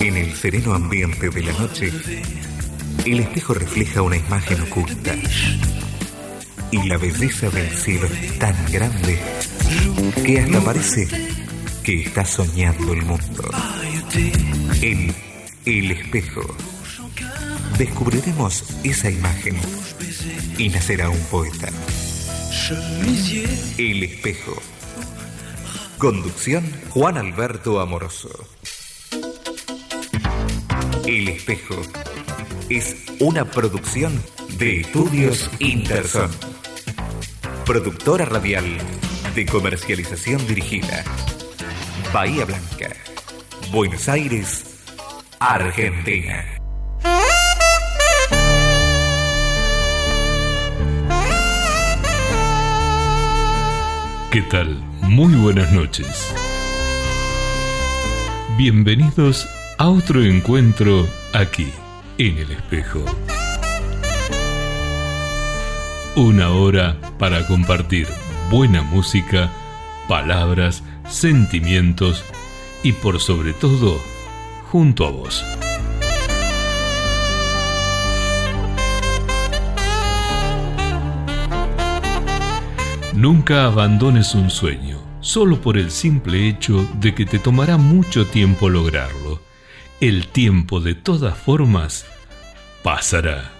En el sereno ambiente de la noche, el espejo refleja una imagen oculta. Y la belleza del cielo es tan grande que hasta parece que está soñando el mundo. En el espejo descubriremos esa imagen y nacerá un poeta. El espejo. Conducción Juan Alberto Amoroso. El espejo es una producción de Estudios Interson. Productora radial de comercialización dirigida. Bahía Blanca, Buenos Aires, Argentina. ¿Qué tal? Muy buenas noches. Bienvenidos a otro encuentro aquí, en el espejo. Una hora para compartir buena música, palabras, sentimientos y por sobre todo, junto a vos. Nunca abandones un sueño, solo por el simple hecho de que te tomará mucho tiempo lograrlo. El tiempo de todas formas pasará.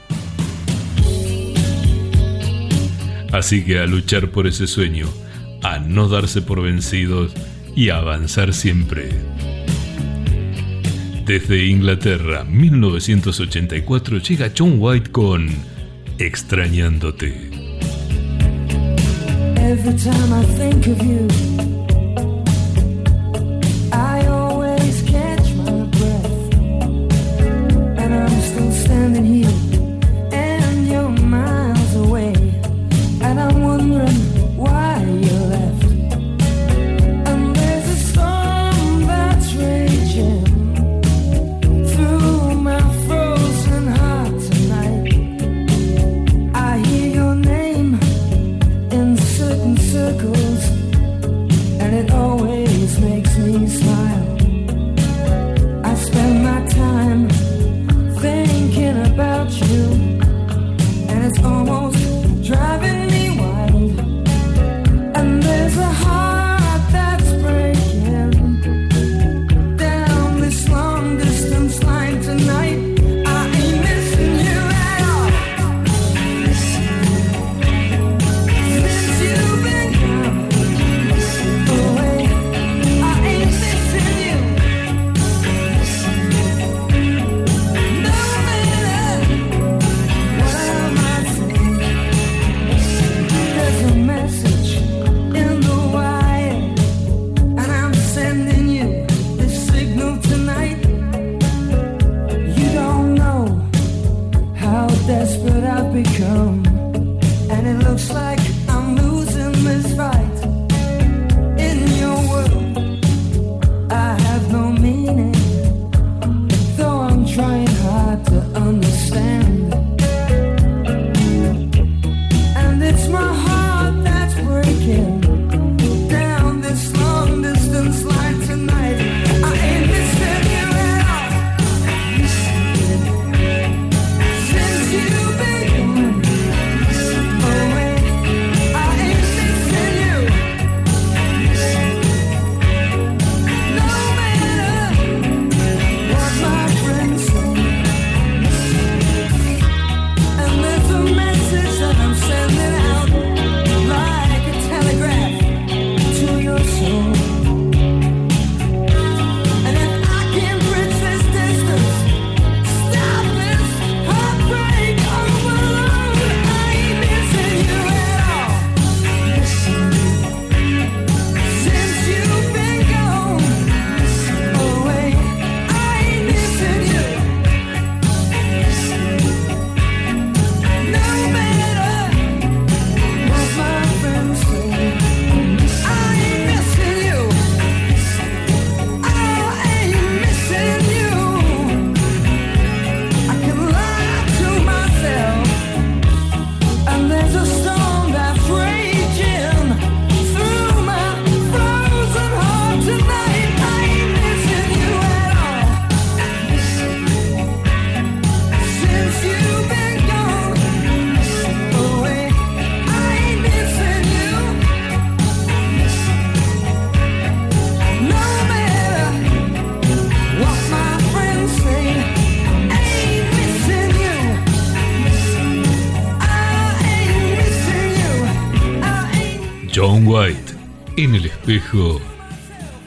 Así que a luchar por ese sueño, a no darse por vencidos y a avanzar siempre. Desde Inglaterra, 1984, llega John White con Extrañándote. Every time I think of you,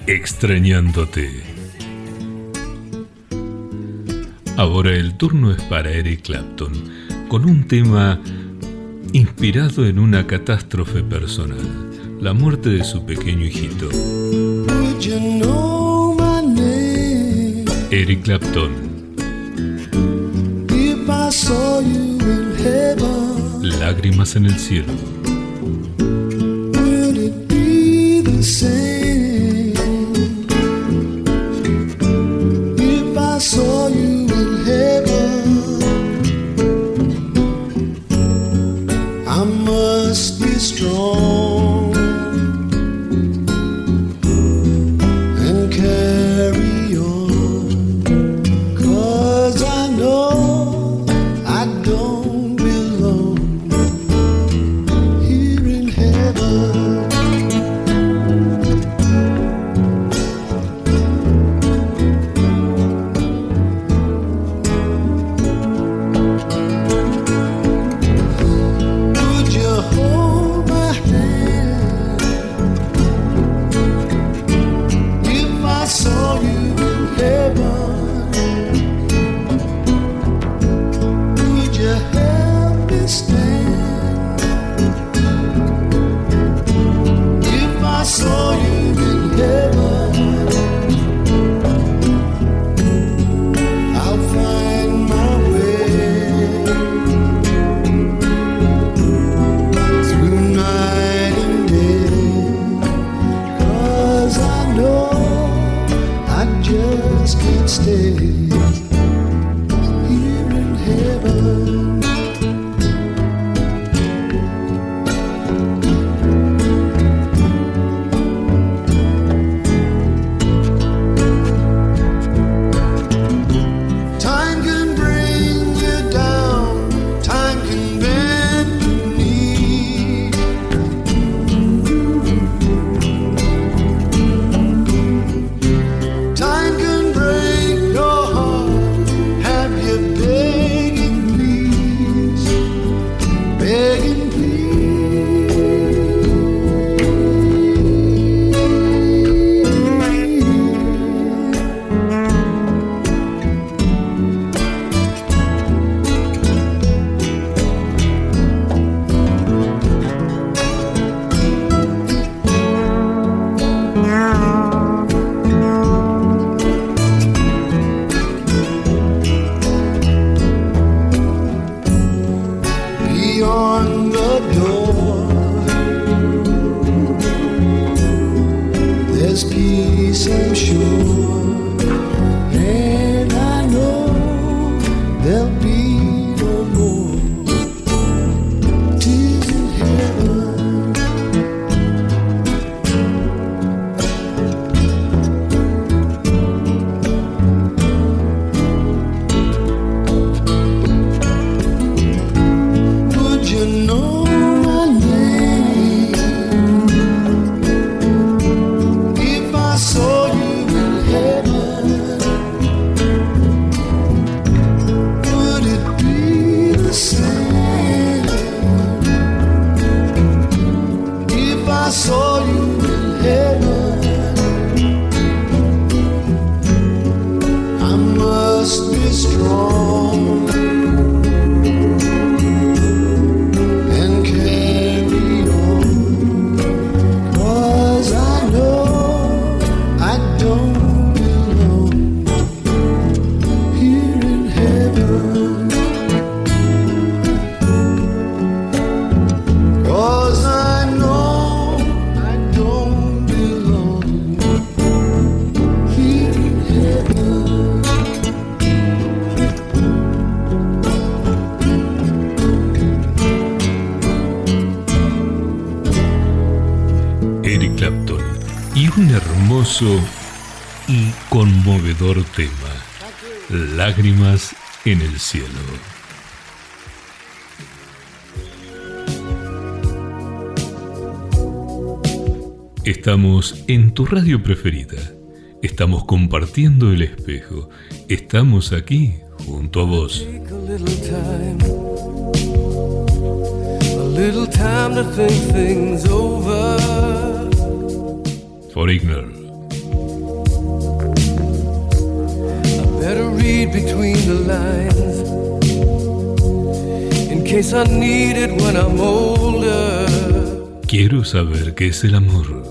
extrañándote. Ahora el turno es para Eric Clapton, con un tema inspirado en una catástrofe personal, la muerte de su pequeño hijito. Eric Clapton. Lágrimas en el cielo. y conmovedor tema, Lágrimas en el cielo. Estamos en tu radio preferida, estamos compartiendo el espejo, estamos aquí junto a vos. For Ignorance. read between the lines in case I need it when I'm older. Quiero saber qué es el amor.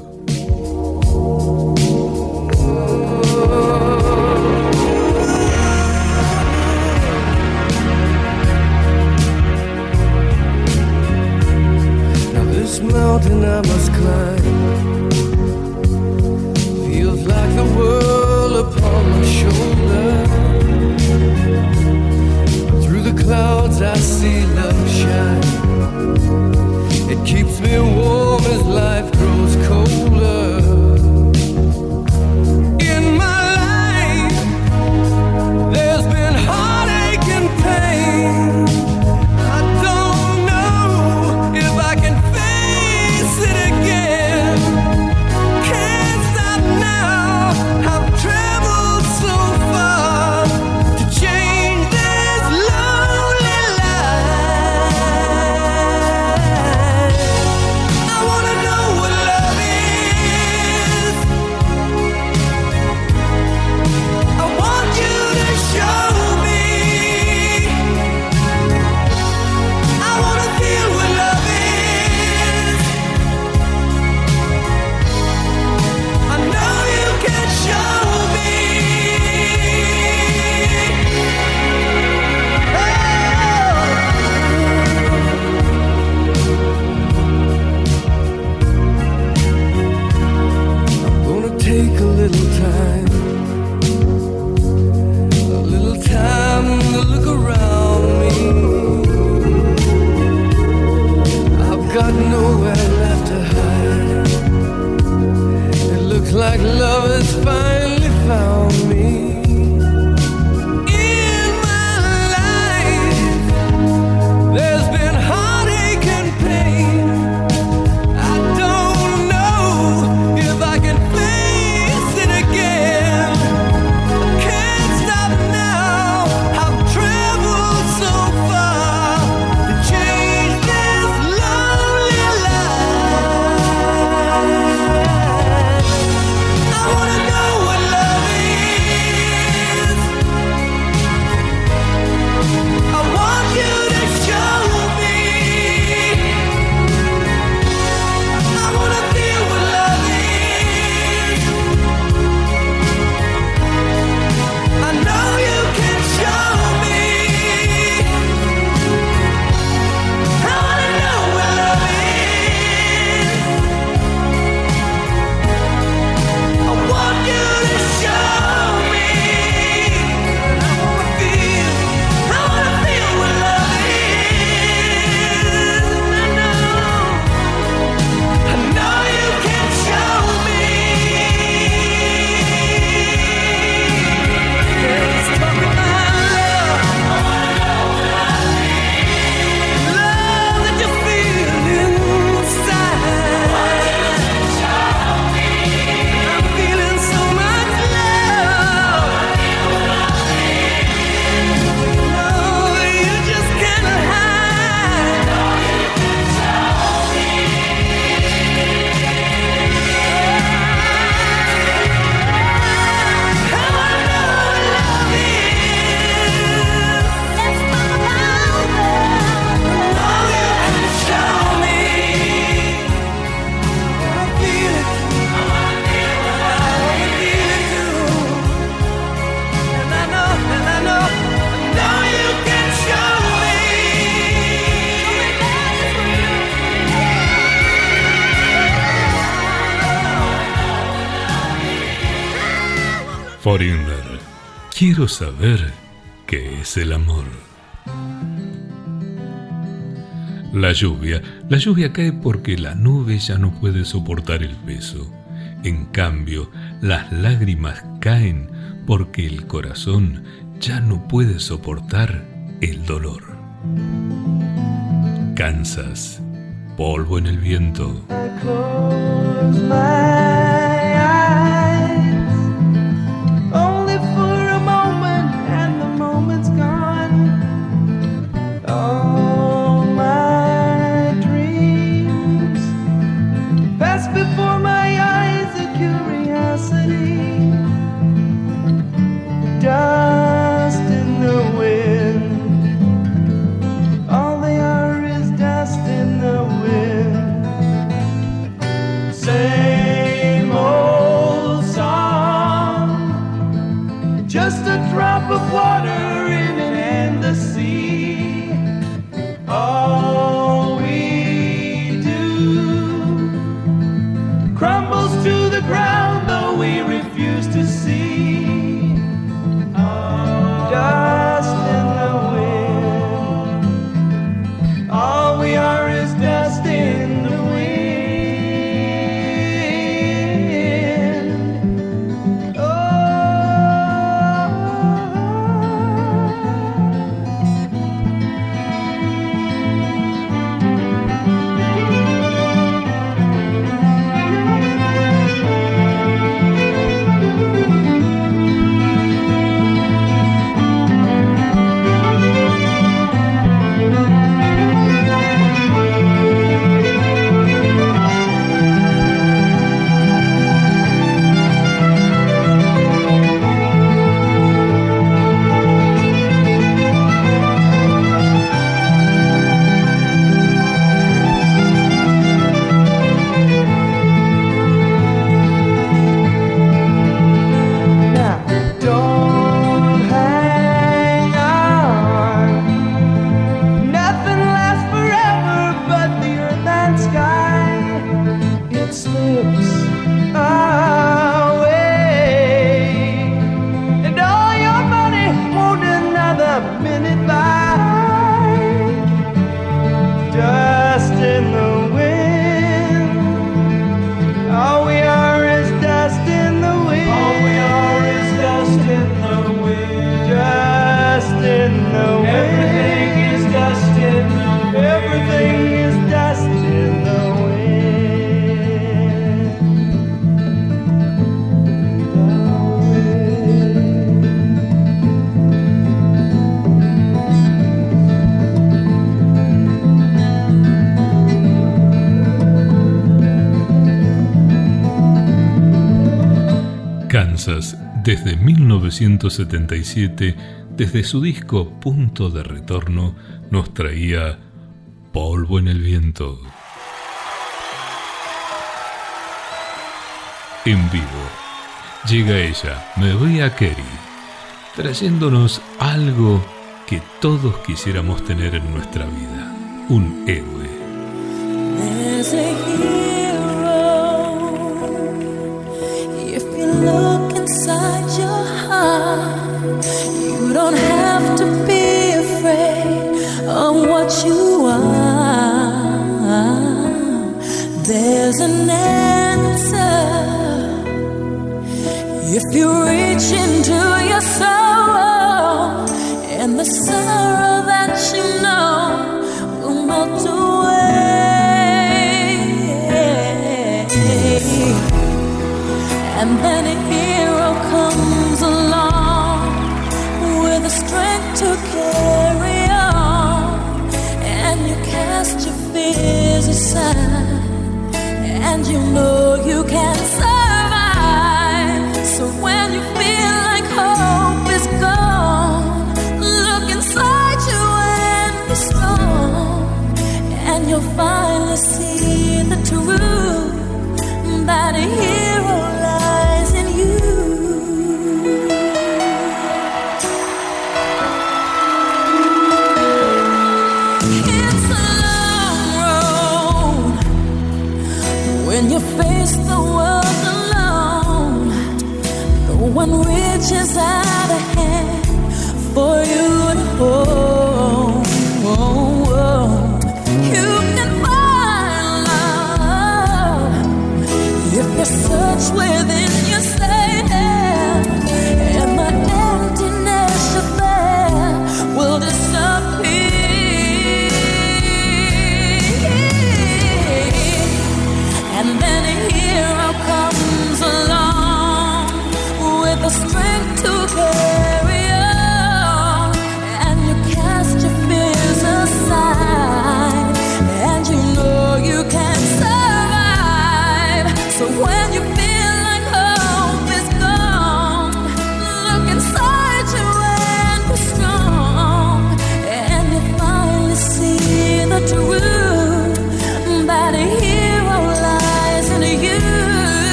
saber qué es el amor. La lluvia. La lluvia cae porque la nube ya no puede soportar el peso. En cambio, las lágrimas caen porque el corazón ya no puede soportar el dolor. Kansas, polvo en el viento. 1977, desde su disco Punto de Retorno, nos traía Polvo en el Viento. En vivo, llega ella, me voy a Kerry, trayéndonos algo que todos quisiéramos tener en nuestra vida, un héroe.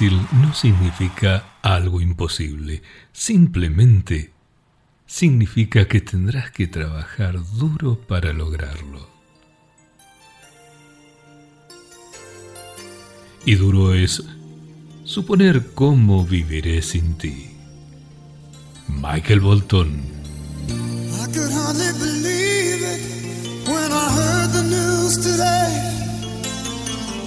no significa algo imposible, simplemente significa que tendrás que trabajar duro para lograrlo. Y duro es suponer cómo viviré sin ti. Michael Bolton.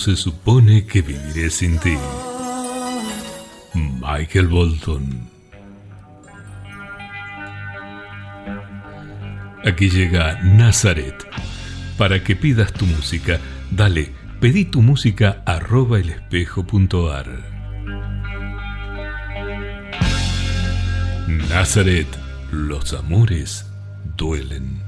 se supone que viviré sin ti? Michael Bolton. Aquí llega Nazaret. Para que pidas tu música, dale, pedí tu música arroba el elespejo.ar. Nazaret, los amores duelen.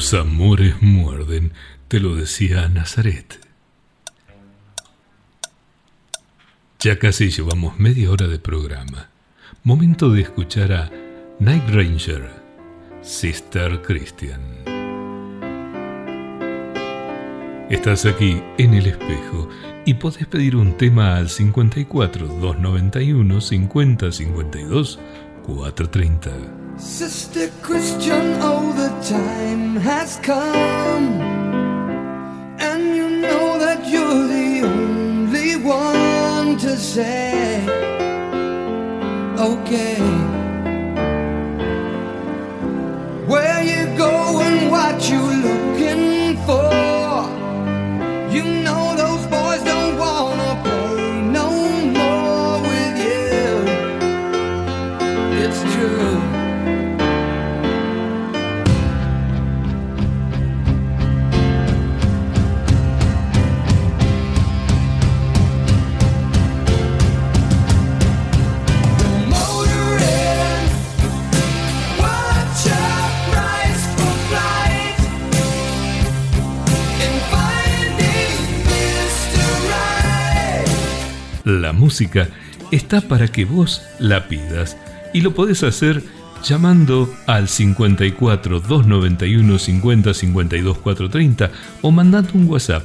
Los amores muerden, te lo decía Nazaret. Ya casi llevamos media hora de programa. Momento de escuchar a Night Ranger, Sister Christian. Estás aquí en el espejo y podés pedir un tema al 54 291 50 52 430. Sister Christian, oh, the time has come. And you know that you're the only one to say, okay. Where you go and what you La música está para que vos la pidas y lo podés hacer llamando al 54 291 50 52 430 o mandando un WhatsApp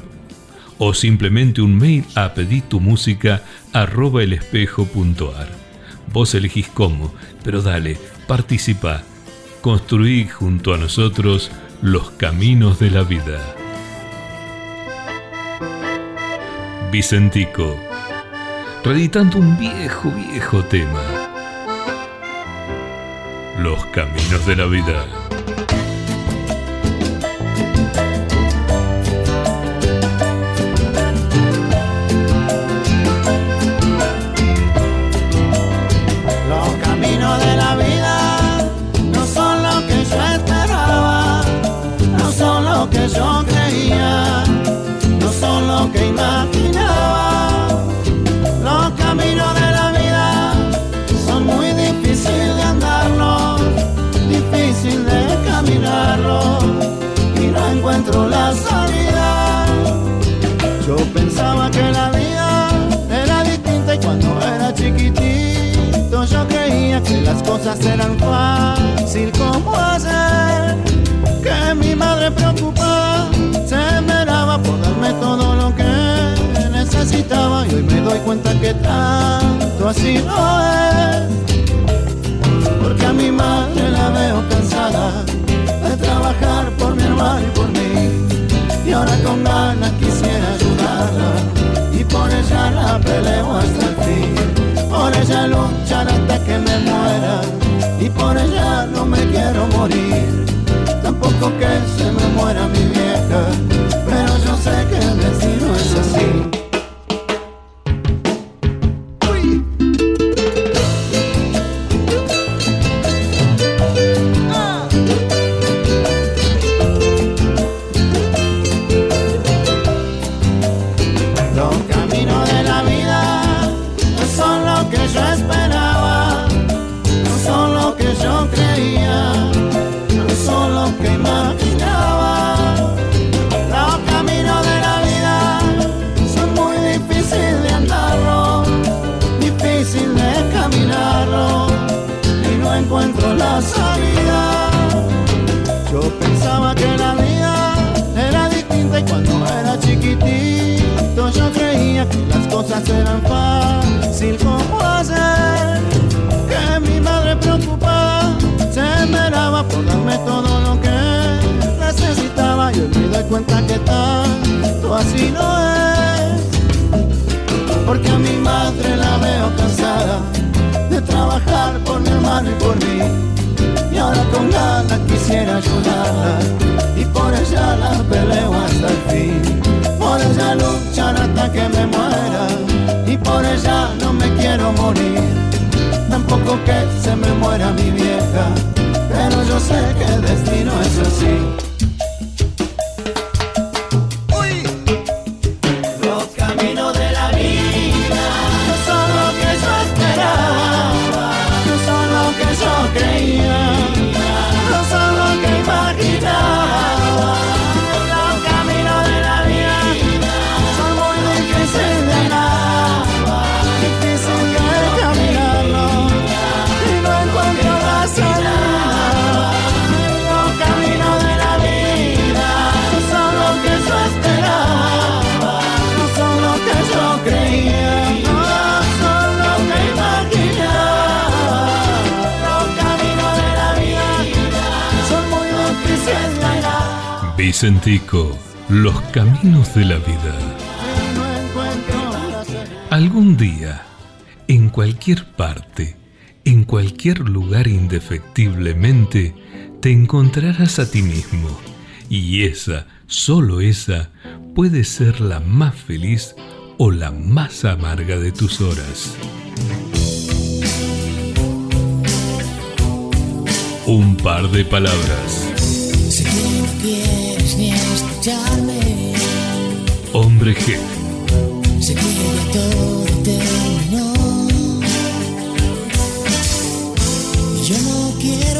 o simplemente un mail a peditumusica arroba elespejo.ar. Vos elegís cómo, pero dale, participa, construí junto a nosotros los caminos de la vida. Vicentico, reeditando un viejo, viejo tema. Los caminos de la vida. Yo creía que las cosas eran fácil como hacer. Que mi madre preocupada se esmeraba por darme todo lo que necesitaba y hoy me doy cuenta que tanto así no es. Porque a mi madre la veo cansada de trabajar por mi hermano y por mí. Y ahora con ganas quisiera ayudarla y por ella la peleo hasta el fin. Por ella luchar hasta que me muera y por ella no me quiero morir. Tampoco que se me muera mi vieja, las cosas eran fácil como hacer. Que mi madre preocupada se esmeraba por darme todo lo que necesitaba y hoy me doy cuenta que tanto así no es. Porque a mi madre la veo cansada de trabajar por mi hermano y por mí. Y ahora con ganas quisiera ayudarla y por ella la peleo hasta el fin. Por ella luchar hasta que me muera y por ella no me quiero morir. Tampoco que se me muera mi vieja, pero yo sé que el destino es así. Vicentico, los caminos de la vida. Algún día, en cualquier parte, en cualquier lugar indefectiblemente, te encontrarás a ti mismo. Y esa, solo esa, puede ser la más feliz o la más amarga de tus horas. Un par de palabras. Hombre G. Sé que ya todo. Y yo no quiero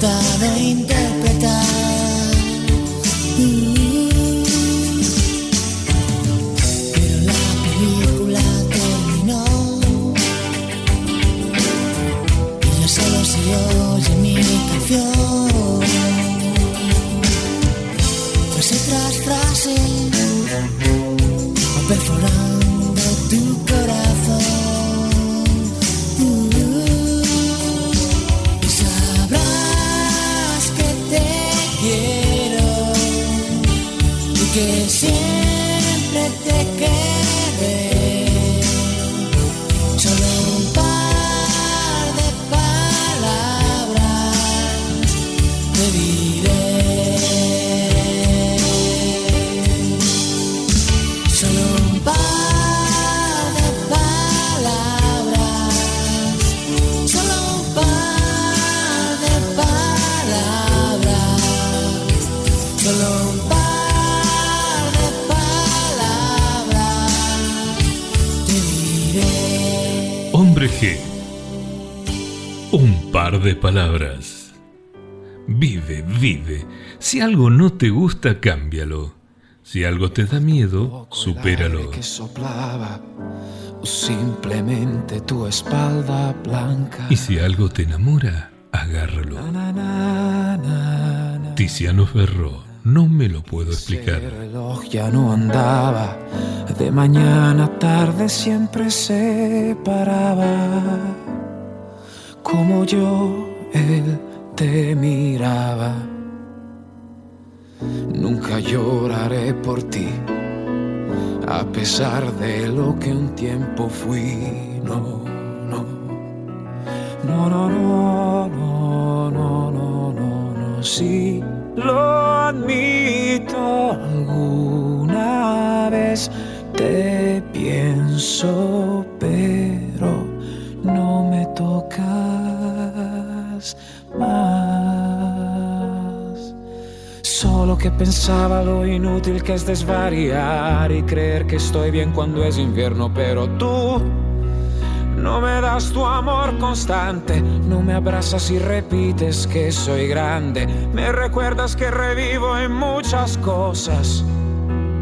está. Vive. Si algo no te gusta, cámbialo. Si algo te da miedo, supéralo. que soplaba simplemente tu espalda blanca. Y si algo te enamora, agárralo. Na, na, na, na. Tiziano Ferro, no me lo puedo explicar. El reloj ya no andaba, de mañana a tarde siempre se paraba. Como yo, él te miraba. Nunca lloraré por ti, a pesar de lo que un tiempo fui. No, no, no, no, no, no, no, no, no, no, sí, lo admito. Alguna vez te pienso, pero no me tocas que pensaba lo inútil que es desvariar y creer que estoy bien cuando es invierno, pero tú no me das tu amor constante, no me abrazas y repites que soy grande, me recuerdas que revivo en muchas cosas.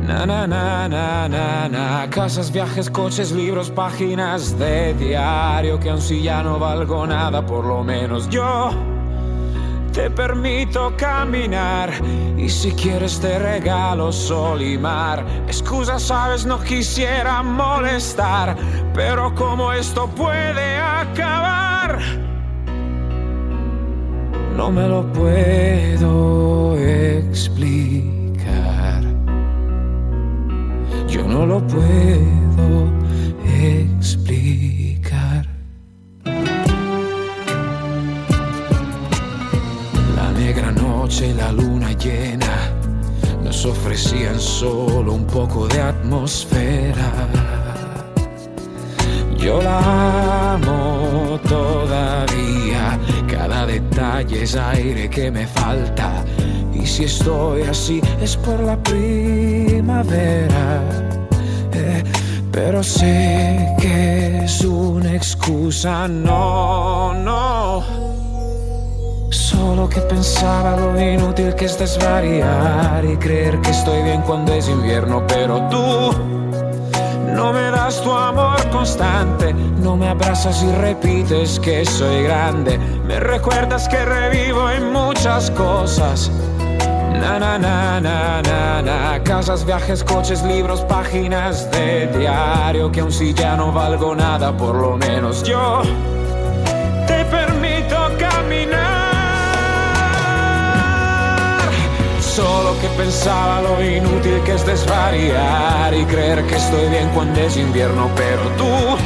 Na, na, na, na, na, na. Casas, viajes, coches, libros, páginas de diario que aun si ya no valgo nada, por lo menos yo te permito caminar y si quieres te regalo sol y mar. Excusa, sabes, no quisiera molestar, pero como esto puede acabar, no me lo puedo explicar. Yo no lo puedo explicar. Noche la luna llena nos ofrecían solo un poco de atmósfera. Yo la amo todavía, cada detalle es aire que me falta. Y si estoy así es por la primavera. Eh, pero sé que es una excusa, no, no. Solo que pensaba lo inútil que es desvariar y creer que estoy bien cuando es invierno, pero tú no me das tu amor constante, no me abrazas y repites que soy grande, me recuerdas que revivo en muchas cosas. Na na na na na na Casas, viajes, coches, libros, páginas de diario Que aun si ya no valgo nada, por lo menos yo Te permito Solo que pensaba lo inútil que es desvariar Y creer que estoy bien cuando es invierno Pero tú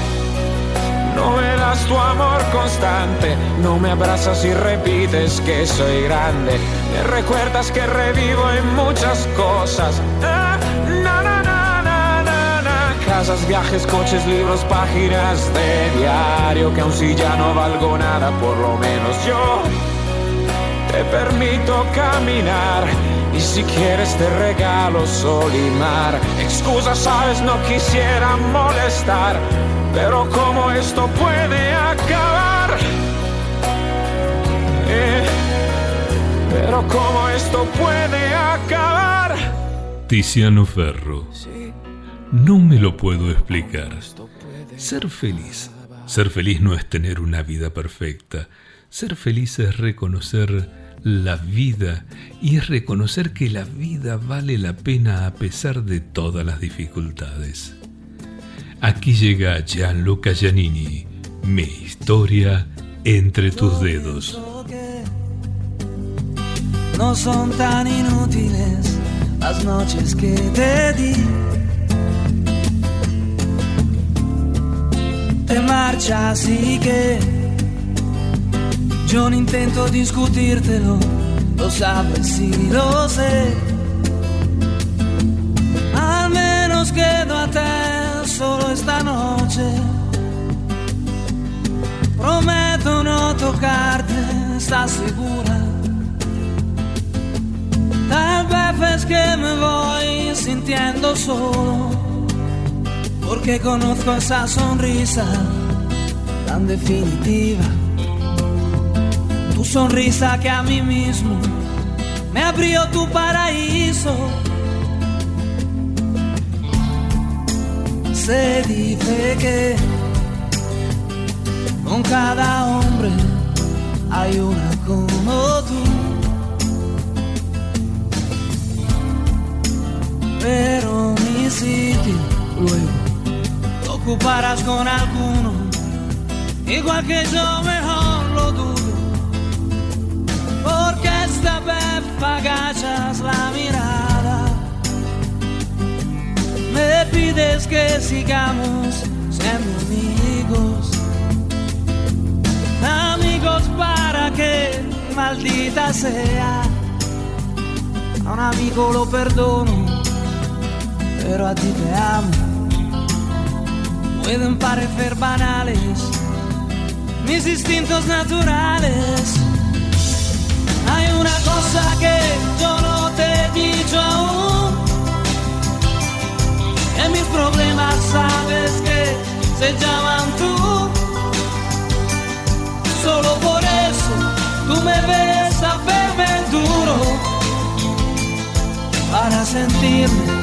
no me das tu amor constante, no me abrazas y repites que soy grande. Me recuerdas que revivo en muchas cosas. Ah, na, na, na. Casas, viajes, coches, libros, páginas de diario. Que aun si ya no valgo nada, por lo menos yo te permito caminar. Y si quieres te regalo sol y mar. Excusa, sabes, no quisiera molestar. Pero como esto puede acabar. Eh, pero como esto puede acabar. Tiziano Ferro. No me lo puedo explicar. Ser feliz. Ser feliz no es tener una vida perfecta. Ser feliz es reconocer la vida y es reconocer que la vida vale la pena a pesar de todas las dificultades. Aquí llega Gianluca Giannini, mi historia entre tus dedos. No son tan inútiles las noches que te di. Te marchas y que yo no intento discutírtelo, lo sabes y lo sé. Al menos quedo a te solo esta noche. Prometo no tocarte, ¿estás segura? Tal vez es que me voy sintiendo solo, porque conozco esa sonrisa tan definitiva. Sonrisa que a mí mismo me abrió tu paraíso. Se dice que con cada hombre hay una como tú. Pero mi sitio luego ocuparás con alguno, igual que yo mejor la mirada, me pides que sigamos siendo amigos, amigos para que maldita sea, a un amigo lo perdono pero a ti te amo. Pueden parecer banales mis instintos naturales. Hay una cosa que yo no te he dicho aún. En mis problemas sabes que se llaman tú. Solo por eso tú me ves a verme duro para sentirme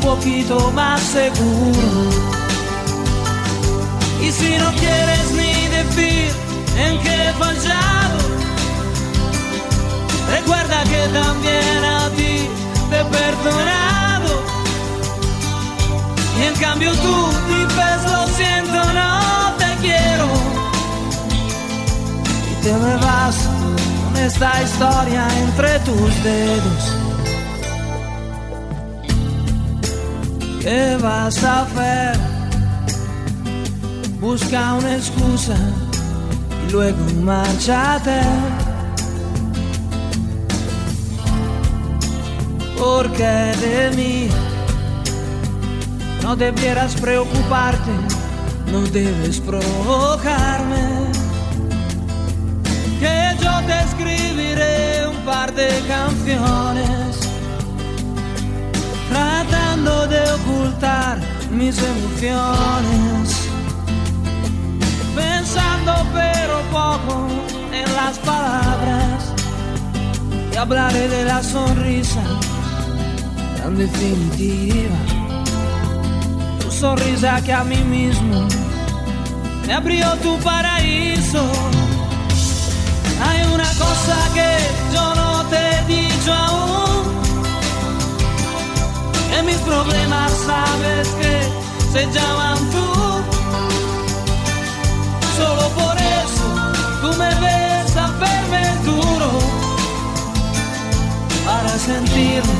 poquito más seguro. Y si no quieres ni decir en qué he fallado, Recuerda que también a ti te he perdonado. Y en cambio tú dices lo siento, no te quiero. Y te me vas con esta historia entre tus dedos. ¿Qué vas a hacer? Busca una excusa y luego márchate. Porque de mí no debieras preocuparte, no debes provocarme. Que yo te escribiré un par de canciones, tratando de ocultar mis emociones, pensando pero poco en las palabras, y hablaré de la sonrisa tan definitiva sonrisa que a mí mismo me abrió tu paraíso. Hay una cosa que yo no te he dicho aún, que mis problemas sabes que se llaman tú. Solo por eso tú me ves a verme duro, para sentirme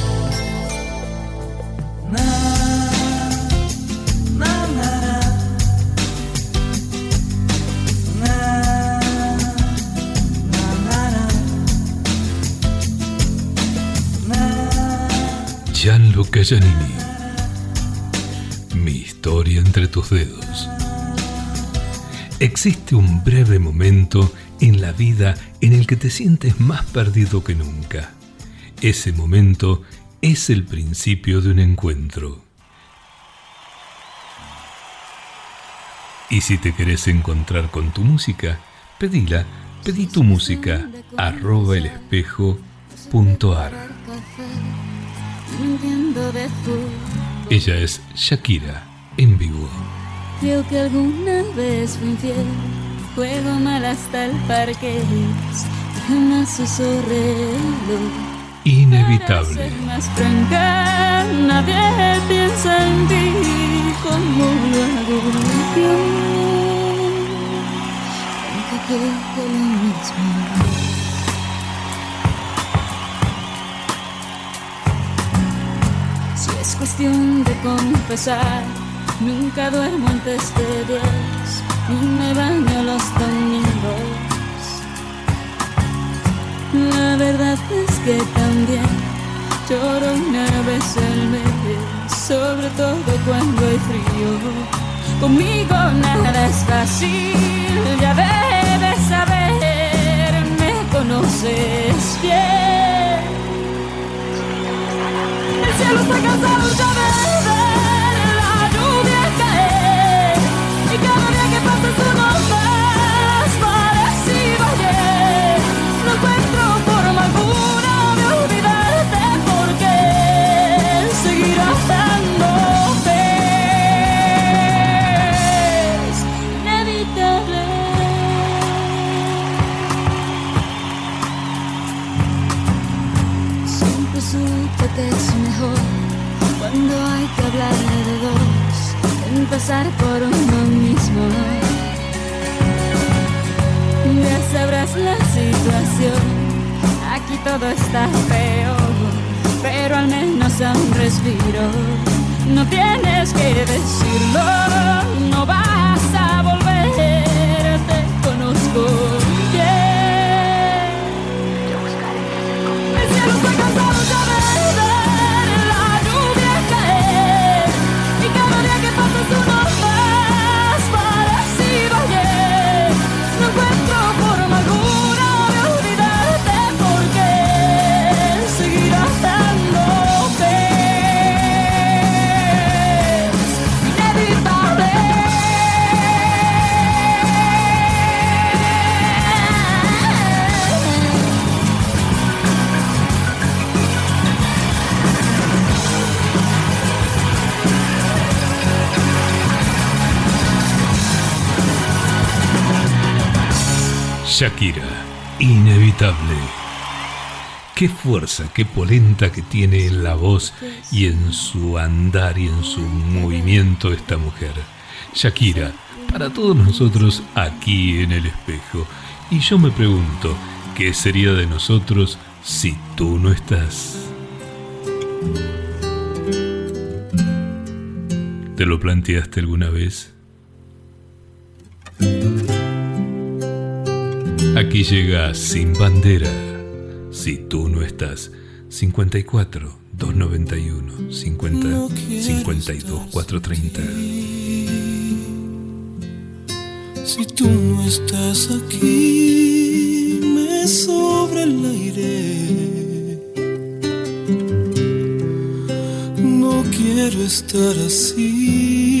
Mi historia entre tus dedos. Existe un breve momento en la vida en el que te sientes más perdido que nunca. Ese momento es el principio de un encuentro. Y si te querés encontrar con tu música, pedila, pedí tu música arroba el espejo punto. Entiendo de fútbol. Ella es Shakira en vivo. Creo que alguna vez fui infiel. Juego mal hasta el parque. Jamás reloj. Inevitable. Ser más franca, nadie piensa en ti como lo hago yo. Aunque creo lo mismo. Es cuestión de confesar, nunca duermo antes de diez, ni me baño los domingos. La verdad es que también lloro una vez al mes, sobre todo cuando hay frío. Conmigo nada es fácil, ya debes saber, me conoces bien. Cielo está cansado ya de ver la lluvia caer, y cada día que pasa Supe que es mejor cuando hay que hablar de dos, empezar por uno mismo. Ya sabrás la situación, aquí todo está peor, pero al menos a un respiro. No tienes que decirlo, no vas a Shakira, inevitable. Qué fuerza, qué polenta que tiene en la voz y en su andar y en su movimiento esta mujer. Shakira, para todos nosotros aquí en el espejo. Y yo me pregunto, ¿qué sería de nosotros si tú no estás? ¿Te lo planteaste alguna vez? Aquí llega Sin Bandera. Si tú no estás, 54 291 50 52 430. Si tú no estás aquí, me sobra el aire. No quiero estar así.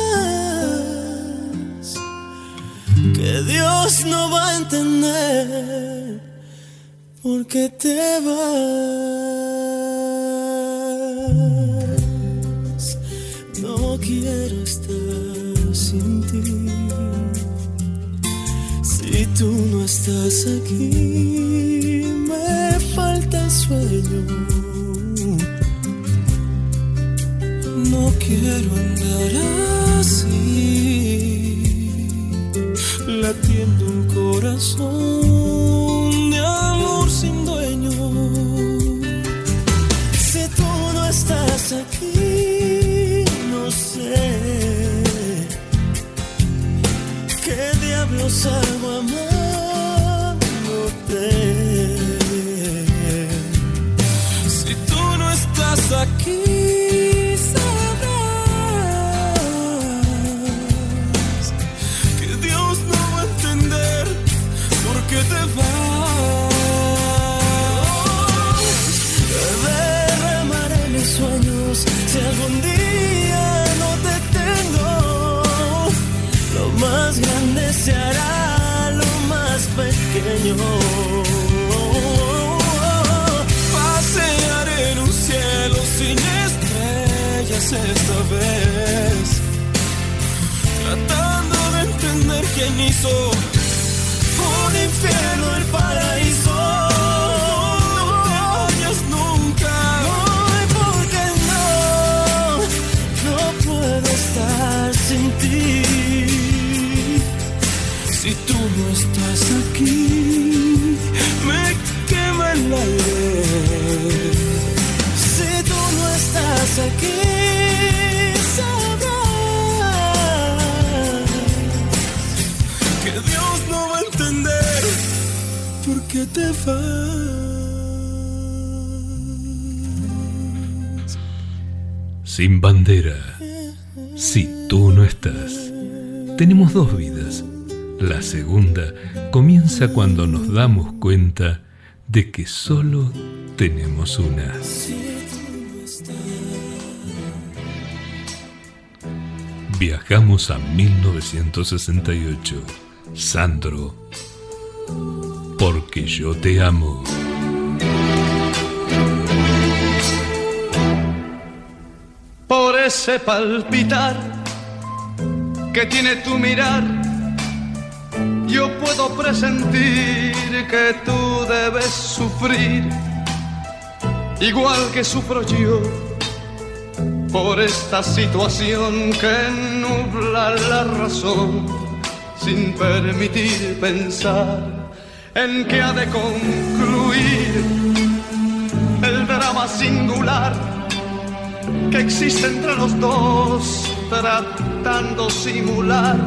que Dios no va a entender por qué te vas. No quiero estar sin ti. Si tú no estás aquí, me falta sueño. No quiero andar así, latiendo un corazón de amor sin dueño. Si tú no estás aquí, no sé. ¿Qué diablos hago amándote? Si tú no estás aquí, pequeño. Pasearé en un cielo sin estrellas esta vez. Tratando de entender quién hizo un infierno el paraíso. No nunca. Ay, porque no, no puedo estar sin ti. Si tú no estás aquí, que te vas. Sin bandera. Si tú no estás. Tenemos dos vidas. La segunda comienza cuando nos damos cuenta de que solo tenemos una. Viajamos a 1968. Sandro. Porque yo te amo. por ese palpitar que tiene tu mirar. Yo puedo presentir que tú debes sufrir, igual que sufro yo, por esta situación que nubla la razón, sin permitir pensar en que ha de concluir el drama singular que existe entre los dos, tratando simular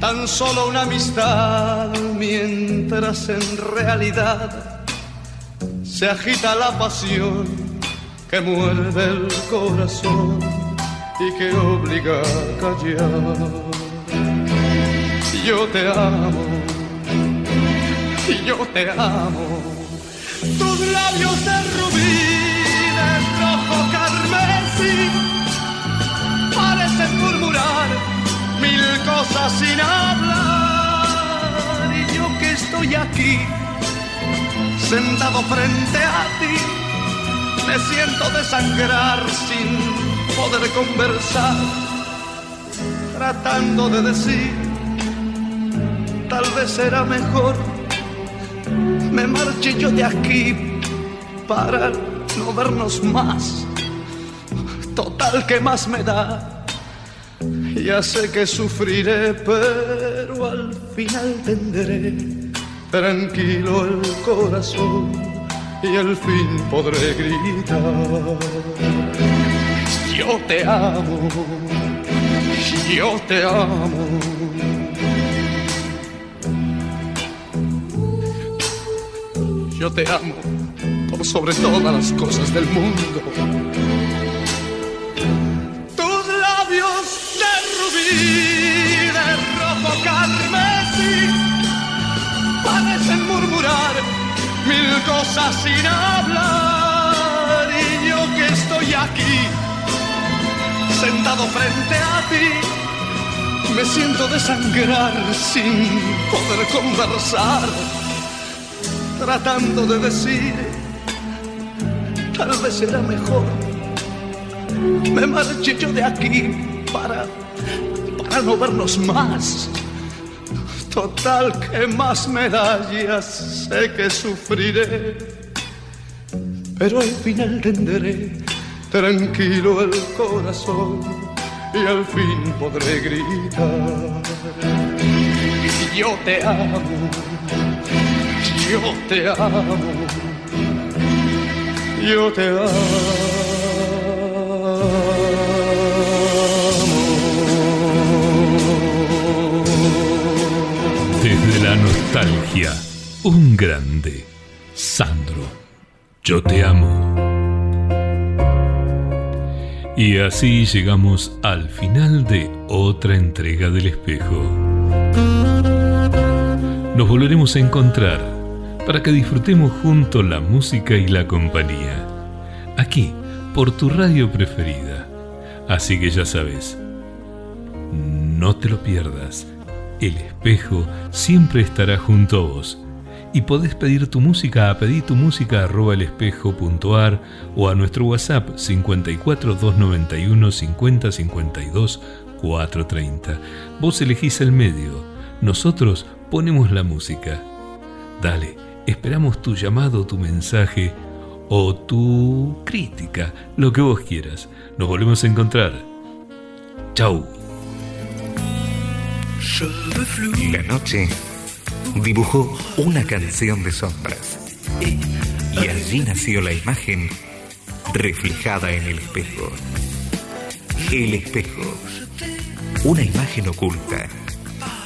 tan solo una amistad, mientras en realidad se agita la pasión que muerde el corazón y que obliga a callar. Yo te amo, yo te amo. Tus labios de rubí, de rojo carmesí, parecen murmurar mil cosas sin hablar. Y yo que estoy aquí, sentado frente a ti, me siento desangrar sin poder conversar, tratando de decir, tal vez será mejor me marche yo de aquí para no vernos más. Total, que más me da? Ya sé que sufriré, pero al final tendré tranquilo el corazón y al fin podré gritar. Yo te amo, yo te amo. Yo te amo por sobre todas las cosas del mundo. Cosas sin hablar. Y yo que estoy aquí, sentado frente a ti, me siento desangrar sin poder conversar tratando de decir, tal vez será mejor, me marche yo de aquí para, para no vernos más. Total, que más me da? Ya sé que sufriré, pero al final tendré tranquilo el corazón y al fin podré gritar. Yo te amo yo te amo, yo te amo. Nostalgia, un grande, Sandro, yo te amo. Y así llegamos al final de otra entrega del espejo. Nos volveremos a encontrar para que disfrutemos juntos la música y la compañía. Aquí, por tu radio preferida. Así que ya sabes, no te lo pierdas. El espejo siempre estará junto a vos. Y podés pedir tu música a peditumusica.elespejo.ar o a nuestro WhatsApp 54 291 50 52 430. Vos elegís el medio. Nosotros ponemos la música. Dale, esperamos tu llamado, tu mensaje o tu crítica, lo que vos quieras. Nos volvemos a encontrar. Chau. La noche dibujó una canción de sombras y allí nació la imagen reflejada en el espejo. El espejo, una imagen oculta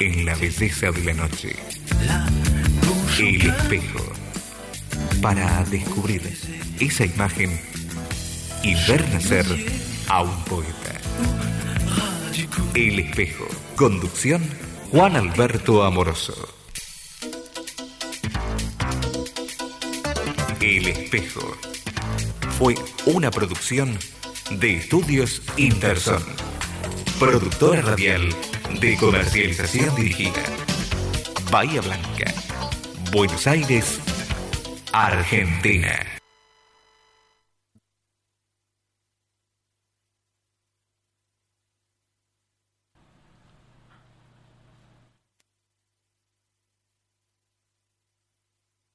en la belleza de la noche. El espejo. Para descubrir esa imagen y ver nacer a un poeta. El espejo. Conducción Juan Alberto Amoroso. El espejo. Fue una producción de Estudios Interson. Productora radial de comercialización dirigida. Bahía Blanca. Buenos Aires, Argentina.